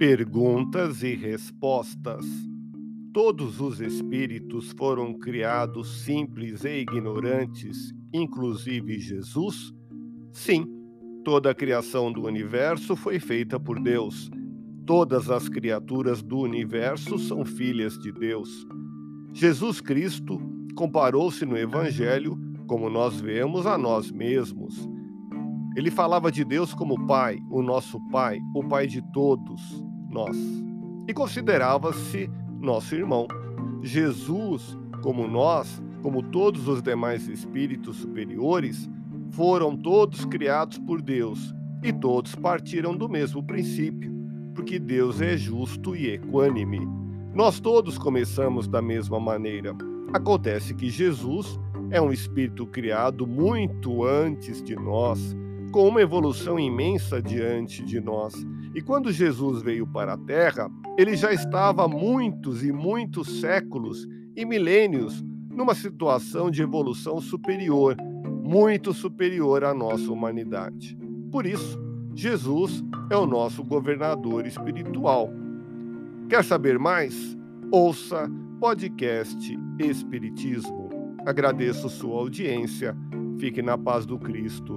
Perguntas e respostas. Todos os espíritos foram criados simples e ignorantes, inclusive Jesus? Sim, toda a criação do universo foi feita por Deus. Todas as criaturas do universo são filhas de Deus. Jesus Cristo comparou-se no Evangelho, como nós vemos, a nós mesmos. Ele falava de Deus como Pai, o nosso Pai, o Pai de todos nós. E considerava-se nosso irmão. Jesus, como nós, como todos os demais espíritos superiores, foram todos criados por Deus e todos partiram do mesmo princípio, porque Deus é justo e equânime. Nós todos começamos da mesma maneira. Acontece que Jesus é um espírito criado muito antes de nós, com uma evolução imensa diante de nós. E quando Jesus veio para a Terra, ele já estava há muitos e muitos séculos e milênios numa situação de evolução superior, muito superior à nossa humanidade. Por isso, Jesus é o nosso governador espiritual. Quer saber mais? Ouça podcast Espiritismo. Agradeço sua audiência. Fique na paz do Cristo